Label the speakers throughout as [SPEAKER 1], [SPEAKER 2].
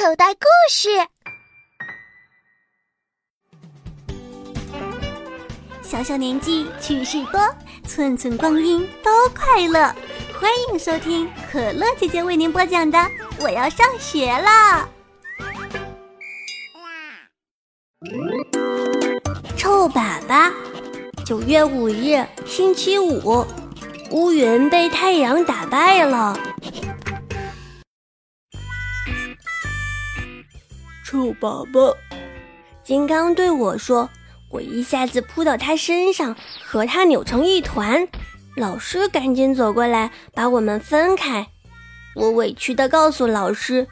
[SPEAKER 1] 口袋故事。
[SPEAKER 2] 小小年纪趣事多，寸寸光阴都快乐。欢迎收听可乐姐姐为您播讲的《我要上学啦》。臭粑粑，九月五日，星期五，乌云被太阳打败了。
[SPEAKER 3] 臭粑粑，
[SPEAKER 2] 金刚对我说：“我一下子扑到他身上，和他扭成一团。”老师赶紧走过来，把我们分开。我委屈地告诉老师：“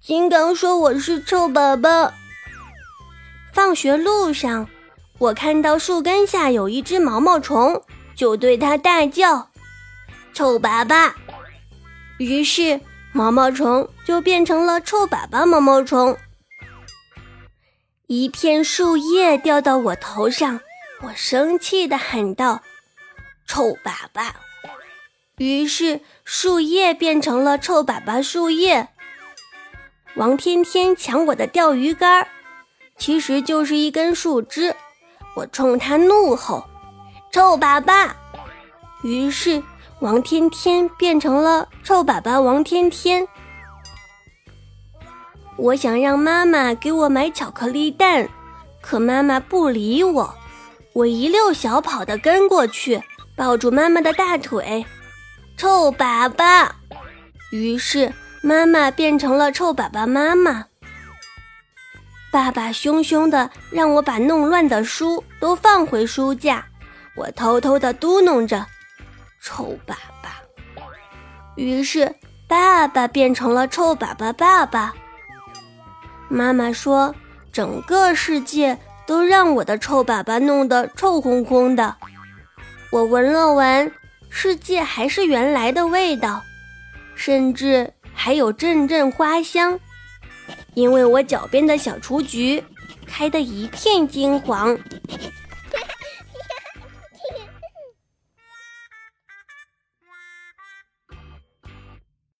[SPEAKER 2] 金刚说我是臭粑粑。”放学路上，我看到树根下有一只毛毛虫，就对它大叫：“臭粑粑！”于是。毛毛虫就变成了臭粑粑毛毛虫。一片树叶掉到我头上，我生气地喊道：“臭粑粑！”于是树叶变成了臭粑粑树叶。王天天抢我的钓鱼竿，其实就是一根树枝。我冲他怒吼：“臭粑粑！”于是。王天天变成了臭粑粑王天天。我想让妈妈给我买巧克力蛋，可妈妈不理我。我一溜小跑的跟过去，抱住妈妈的大腿。臭粑粑！于是妈妈变成了臭粑粑妈妈。爸爸凶凶的让我把弄乱的书都放回书架。我偷偷的嘟哝着。臭粑粑，于是爸爸变成了臭粑粑爸爸。妈妈说：“整个世界都让我的臭粑粑弄得臭烘烘的。”我闻了闻，世界还是原来的味道，甚至还有阵阵花香，因为我脚边的小雏菊开得一片金黄。